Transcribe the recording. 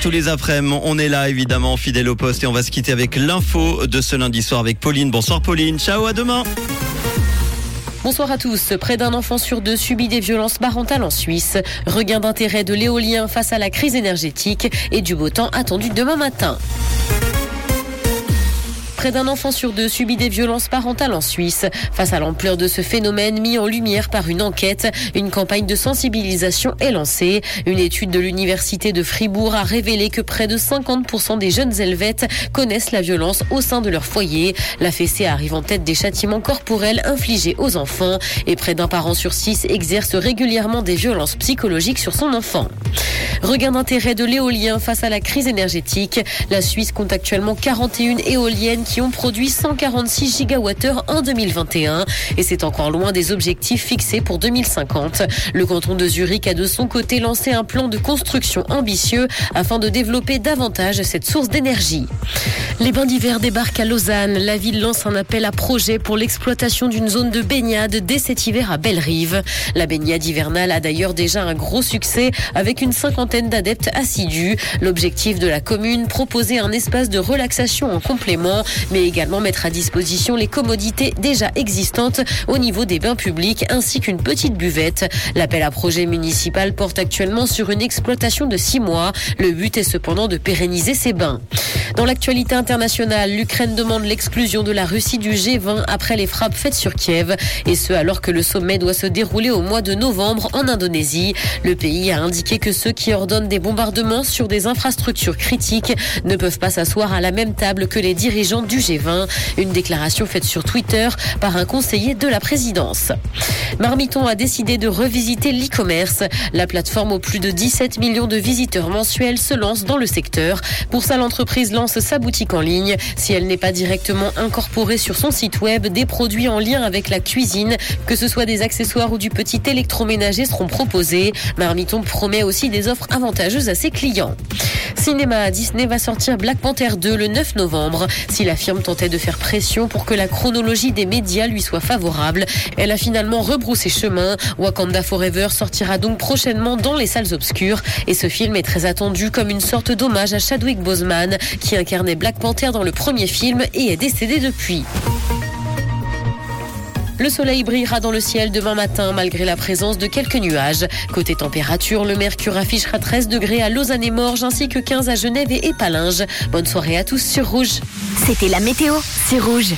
Tous les après-midi, on est là évidemment, fidèle au poste et on va se quitter avec l'info de ce lundi soir avec Pauline. Bonsoir Pauline, ciao, à demain. Bonsoir à tous. Près d'un enfant sur deux subit des violences parentales en Suisse. Regain d'intérêt de l'éolien face à la crise énergétique et du beau temps attendu demain matin. Près d'un enfant sur deux subit des violences parentales en Suisse. Face à l'ampleur de ce phénomène mis en lumière par une enquête, une campagne de sensibilisation est lancée. Une étude de l'université de Fribourg a révélé que près de 50% des jeunes Helvètes connaissent la violence au sein de leur foyer. La fessée arrive en tête des châtiments corporels infligés aux enfants et près d'un parent sur six exerce régulièrement des violences psychologiques sur son enfant. Regain d'intérêt de l'éolien face à la crise énergétique. La Suisse compte actuellement 41 éoliennes produit 146 gigawattheures en 2021 et c'est encore loin des objectifs fixés pour 2050. Le canton de Zurich a de son côté lancé un plan de construction ambitieux afin de développer davantage cette source d'énergie. Les bains d'hiver débarquent à Lausanne. La ville lance un appel à projet pour l'exploitation d'une zone de baignade dès cet hiver à Belle-Rive. La baignade hivernale a d'ailleurs déjà un gros succès avec une cinquantaine d'adeptes assidus. L'objectif de la commune, proposer un espace de relaxation en complément, mais également mettre à disposition les commodités déjà existantes au niveau des bains publics ainsi qu'une petite buvette. L'appel à projet municipal porte actuellement sur une exploitation de six mois. Le but est cependant de pérenniser ces bains. Dans l'actualité internationale, l'Ukraine demande l'exclusion de la Russie du G20 après les frappes faites sur Kiev, et ce alors que le sommet doit se dérouler au mois de novembre en Indonésie. Le pays a indiqué que ceux qui ordonnent des bombardements sur des infrastructures critiques ne peuvent pas s'asseoir à la même table que les dirigeants du G20. Une déclaration faite sur Twitter par un conseiller de la présidence. Marmiton a décidé de revisiter l'e-commerce. La plateforme aux plus de 17 millions de visiteurs mensuels se lance dans le secteur. Pour ça, l'entreprise sa boutique en ligne. Si elle n'est pas directement incorporée sur son site web, des produits en lien avec la cuisine, que ce soit des accessoires ou du petit électroménager seront proposés. Marmiton promet aussi des offres avantageuses à ses clients. Cinéma, Disney va sortir Black Panther 2 le 9 novembre. Si la firme tentait de faire pression pour que la chronologie des médias lui soit favorable, elle a finalement rebroussé chemin. Wakanda Forever sortira donc prochainement dans les salles obscures et ce film est très attendu comme une sorte d'hommage à Chadwick Boseman qui incarnait Black Panther dans le premier film et est décédé depuis. Le soleil brillera dans le ciel demain matin malgré la présence de quelques nuages. Côté température, le mercure affichera 13 degrés à Lausanne et Morges ainsi que 15 à Genève et Épalinges. Bonne soirée à tous sur Rouge. C'était la météo, c'est Rouge.